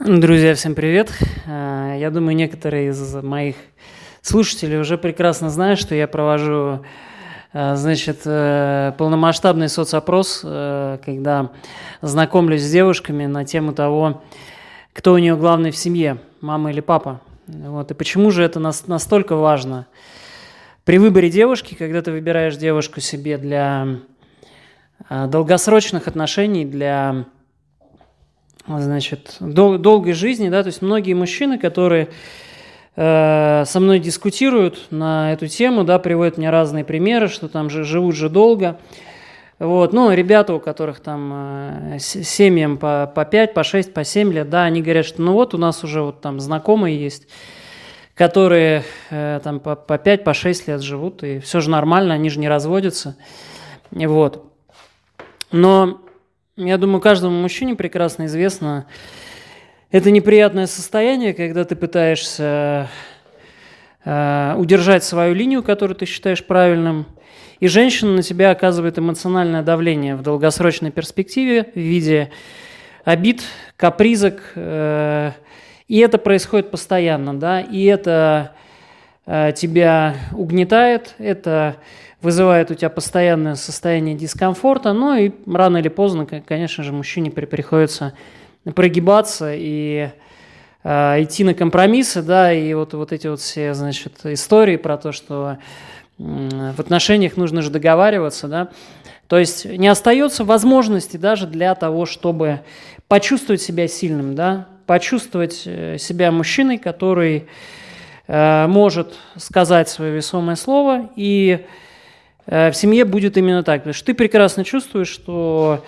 Друзья, всем привет. Э, я думаю, некоторые из моих слушателей уже прекрасно знают, что я провожу э, значит, э, полномасштабный соцопрос, когда знакомлюсь с девушками на тему того, кто у нее главный в семье, мама или папа. Вот. И почему же это настолько важно? При выборе девушки, когда ты выбираешь девушку себе для долгосрочных отношений, для значит, дол- долгой жизни, да, то есть многие мужчины, которые э, со мной дискутируют на эту тему, да, приводят мне разные примеры, что там же живут же долго, вот, ну, ребята, у которых там э, семьям по, по 5, по 6, по 7 лет, да, они говорят, что ну вот у нас уже вот там знакомые есть, которые э, там по, по 5, по 6 лет живут, и все же нормально, они же не разводятся, вот. Но я думаю, каждому мужчине прекрасно известно это неприятное состояние, когда ты пытаешься э, удержать свою линию, которую ты считаешь правильным, и женщина на тебя оказывает эмоциональное давление в долгосрочной перспективе в виде обид, капризок, э, и это происходит постоянно, да, и это э, тебя угнетает, это вызывает у тебя постоянное состояние дискомфорта, ну и рано или поздно, конечно же, мужчине приходится прогибаться и э, идти на компромиссы, да, и вот, вот эти вот все, значит, истории про то, что в отношениях нужно же договариваться, да, то есть не остается возможности даже для того, чтобы почувствовать себя сильным, да, почувствовать э, себя мужчиной, который э, может сказать свое весомое слово и в семье будет именно так. Потому что ты прекрасно чувствуешь, что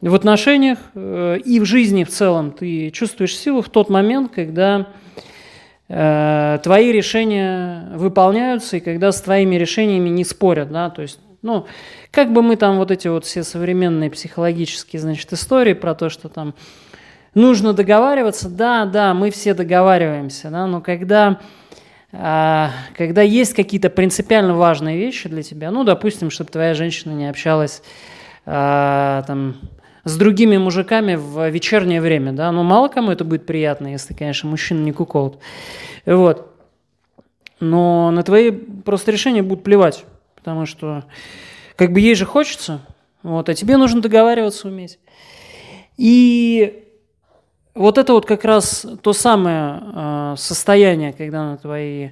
в отношениях э, и в жизни в целом ты чувствуешь силу в тот момент, когда э, твои решения выполняются и когда с твоими решениями не спорят, да, то есть, ну, как бы мы там вот эти вот все современные психологические, значит, истории про то, что там нужно договариваться, да, да, мы все договариваемся, да, но когда когда есть какие-то принципиально важные вещи для тебя, ну, допустим, чтобы твоя женщина не общалась а, там, с другими мужиками в вечернее время, да, ну, мало кому это будет приятно, если, конечно, мужчина не куколд. Вот. Но на твои просто решения будут плевать, потому что как бы ей же хочется, вот, а тебе нужно договариваться уметь. И вот это вот как раз то самое э, состояние, когда на твои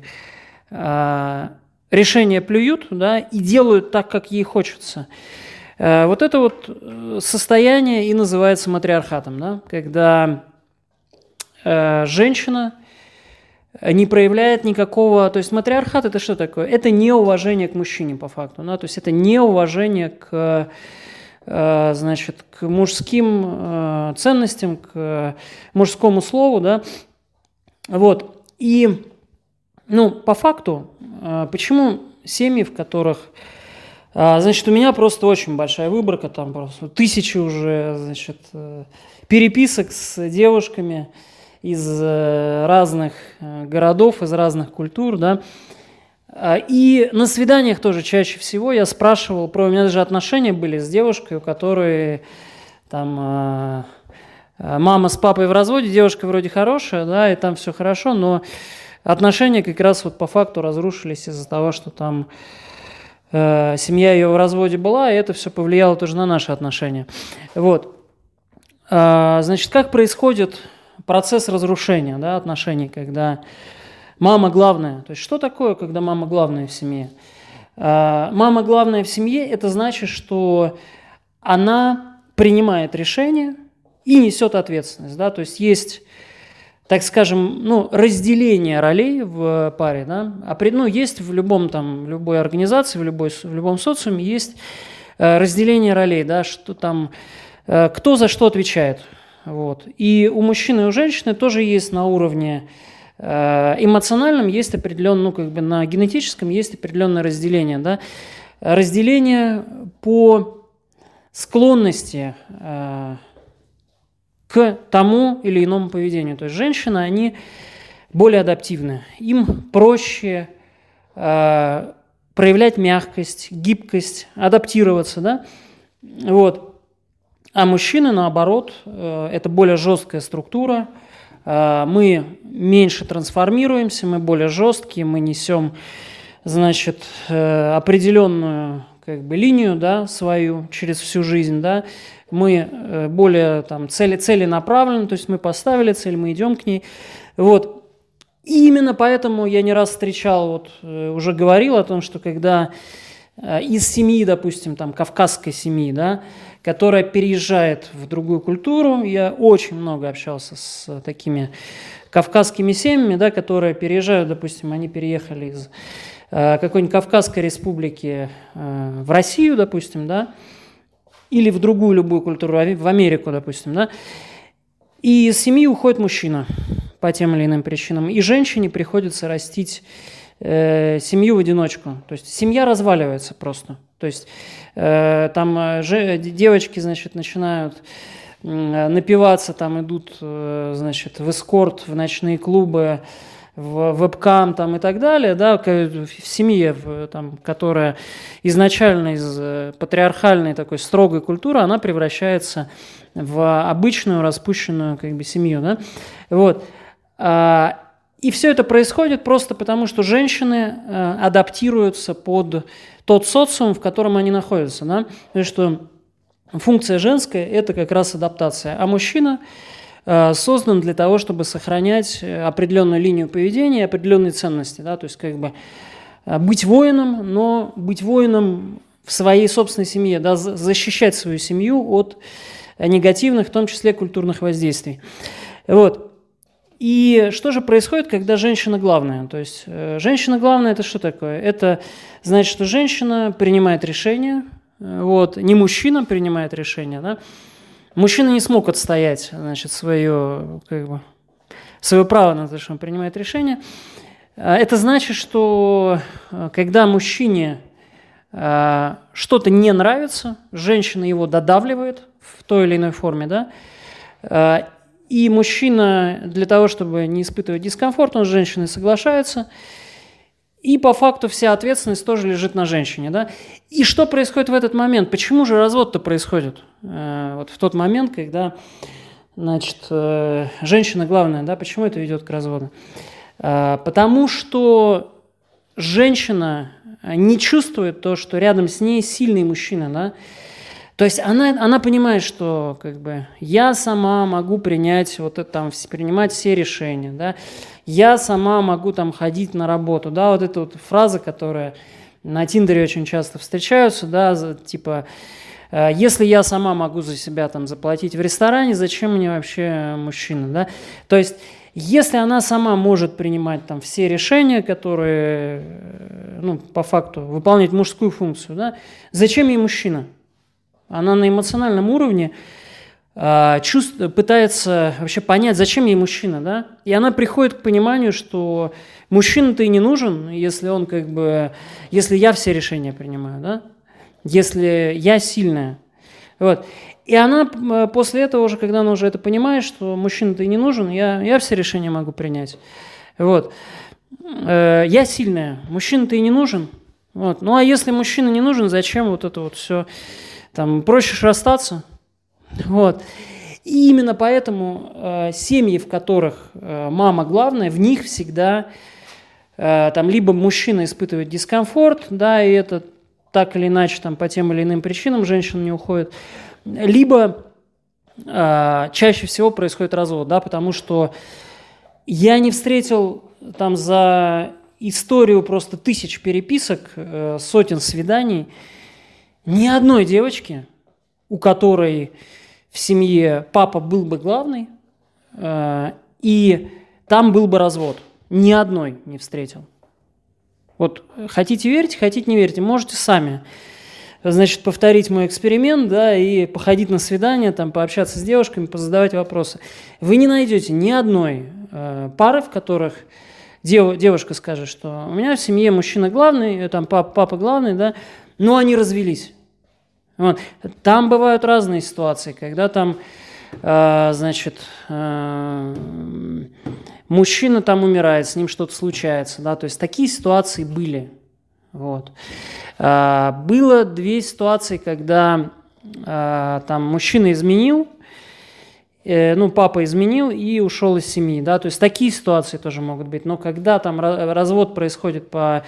э, решения плюют, да, и делают так, как ей хочется. Э, вот это вот э, состояние и называется матриархатом, да, когда э, женщина не проявляет никакого... То есть матриархат – это что такое? Это неуважение к мужчине, по факту. Да? То есть это неуважение к значит, к мужским э, ценностям, к мужскому слову, да, вот, и, ну, по факту, э, почему семьи, в которых, значит, у меня просто очень большая выборка, там просто тысячи уже, значит, переписок с девушками из разных городов, из разных культур, да, и на свиданиях тоже чаще всего я спрашивал про... У меня даже отношения были с девушкой, у которой там а, а, мама с папой в разводе, девушка вроде хорошая, да, и там все хорошо, но отношения как раз вот по факту разрушились из-за того, что там э, семья ее в разводе была, и это все повлияло тоже на наши отношения. Вот. Э, значит, как происходит процесс разрушения да, отношений, когда Мама главная. То есть что такое, когда мама главная в семье? А, мама главная в семье – это значит, что она принимает решение и несет ответственность. Да? То есть есть, так скажем, ну, разделение ролей в паре. Да? А ну, есть в любом там, любой организации, в, любой, в любом социуме есть э, разделение ролей, да, что там, э, кто за что отвечает. Вот. И у мужчины и у женщины тоже есть на уровне эмоциональном есть определенное, ну, как бы на генетическом есть определенное разделение, да, разделение по склонности э, к тому или иному поведению. То есть женщины, они более адаптивны, им проще э, проявлять мягкость, гибкость, адаптироваться, да, вот. А мужчины, наоборот, это более жесткая структура, мы меньше трансформируемся, мы более жесткие, мы несем, значит, определенную как бы линию, да, свою через всю жизнь, да, мы более там цели, целенаправлены, то есть мы поставили цель, мы идем к ней, вот. И именно поэтому я не раз встречал, вот уже говорил о том, что когда из семьи, допустим, там, кавказской семьи, да, которая переезжает в другую культуру. Я очень много общался с такими кавказскими семьями, да, которые переезжают, допустим, они переехали из э, какой-нибудь Кавказской республики э, в Россию, допустим, да, или в другую любую культуру, в Америку, допустим, да, и из семьи уходит мужчина по тем или иным причинам, и женщине приходится растить э, семью в одиночку. То есть семья разваливается просто. То есть э, там э, же, девочки, значит, начинают э, напиваться, там идут, э, значит, в эскорт, в ночные клубы, в вебкам там и так далее, да, в семье, в, там, которая изначально из э, патриархальной такой строгой культуры, она превращается в обычную распущенную как бы семью, да, вот. И все это происходит просто потому, что женщины э, адаптируются под тот социум, в котором они находятся. Да? То есть, что функция женская – это как раз адаптация, а мужчина э, создан для того, чтобы сохранять определенную линию поведения, определенные ценности. Да? То есть, как бы э, быть воином, но быть воином в своей собственной семье, да? защищать свою семью от негативных, в том числе культурных воздействий. Вот. И что же происходит, когда женщина главная? То есть э, женщина главная – это что такое? Это значит, что женщина принимает решение, э, вот, не мужчина принимает решение, да? Мужчина не смог отстоять, значит, свое, как бы, свое право на то, что он принимает решение. А это значит, что э, когда мужчине что-то не нравится, женщина его додавливает в той или иной форме, да, и мужчина для того, чтобы не испытывать дискомфорт, он с женщиной соглашается. И по факту вся ответственность тоже лежит на женщине. Да? И что происходит в этот момент? Почему же развод-то происходит? Э, вот в тот момент, когда значит, э, женщина главная, да, почему это ведет к разводу? Э, потому что женщина не чувствует то, что рядом с ней сильный мужчина, да, то есть она, она понимает, что как бы, я сама могу принять, вот это, там, принимать все решения, да? я сама могу там ходить на работу. Да? Вот эта вот фраза, которая на Тиндере очень часто встречаются, да, типа, «Э, если я сама могу за себя там заплатить в ресторане, зачем мне вообще мужчина, да? То есть, если она сама может принимать там все решения, которые, э, ну, по факту, выполнять мужскую функцию, да, зачем ей мужчина? Она на эмоциональном уровне э, чувств, пытается вообще понять, зачем ей мужчина, да? И она приходит к пониманию, что мужчина-то и не нужен, если он как бы, если я все решения принимаю, да? Если я сильная. Вот. И она а, после этого уже, когда она уже это понимает, что мужчина-то и не нужен, я, я все решения могу принять. Вот. Э, я сильная, мужчина-то и не нужен. Вот. Ну а если мужчина не нужен, зачем вот это вот все там проще расстаться. Вот. И именно поэтому э, семьи, в которых э, мама главная, в них всегда э, там либо мужчина испытывает дискомфорт, да, и это так или иначе там по тем или иным причинам женщина не уходит, либо э, чаще всего происходит развод, да, потому что я не встретил там за историю просто тысяч переписок, э, сотен свиданий, ни одной девочки, у которой в семье папа был бы главный, э, и там был бы развод. Ни одной не встретил. Вот хотите верить, хотите не верьте, можете сами значит, повторить мой эксперимент, да, и походить на свидание, там, пообщаться с девушками, позадавать вопросы. Вы не найдете ни одной э, пары, в которых дев, девушка скажет, что у меня в семье мужчина главный, там, папа, папа главный, да, но они развелись. Вот. Там бывают разные ситуации, когда там, э, значит, э, мужчина там умирает, с ним что-то случается, да, то есть такие ситуации были. Вот. Э, было две ситуации, когда э, там мужчина изменил, э, ну, папа изменил и ушел из семьи, да, то есть такие ситуации тоже могут быть, но когда там развод происходит по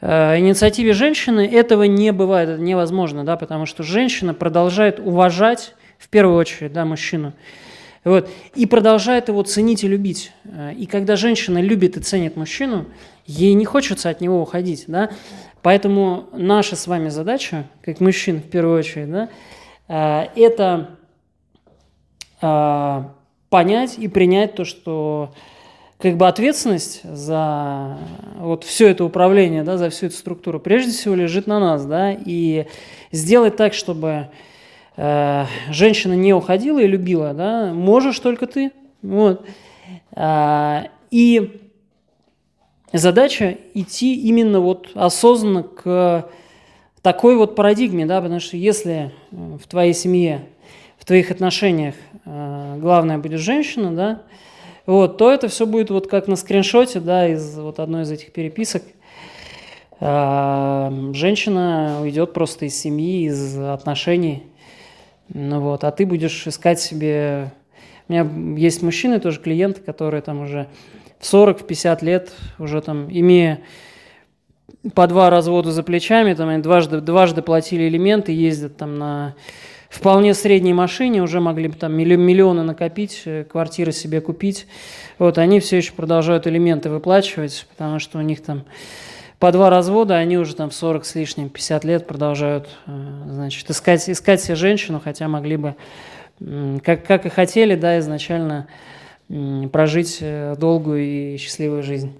инициативе женщины, этого не бывает, это невозможно, да, потому что женщина продолжает уважать в первую очередь, да, мужчину, вот, и продолжает его ценить и любить. Э, и когда женщина любит и ценит мужчину, ей не хочется от него уходить, да, поэтому наша с вами задача, как мужчин в первую очередь, да, э, это э, понять и принять то, что как бы ответственность за вот все это управление, да, за всю эту структуру, прежде всего лежит на нас, да, и сделать так, чтобы э, женщина не уходила и любила, да, можешь только ты, вот, э, и задача идти именно вот осознанно к такой вот парадигме, да, потому что если в твоей семье, в твоих отношениях э, главная будет женщина, да, вот, то это все будет вот как на скриншоте, да, из вот одной из этих переписок. А, женщина уйдет просто из семьи, из отношений, ну вот, а ты будешь искать себе... У меня есть мужчины, тоже клиенты, которые там уже в 40, в 50 лет, уже там, имея по два развода за плечами, там они дважды, дважды платили элементы, ездят там на вполне средней машине, уже могли бы там миллионы накопить, э, квартиры себе купить. Вот, они все еще продолжают элементы выплачивать, потому что у них там по два развода, они уже там в 40 с лишним, 50 лет продолжают, э, значит, искать, искать себе женщину, хотя могли бы, как, как и хотели, да, изначально прожить э, долгую и счастливую жизнь.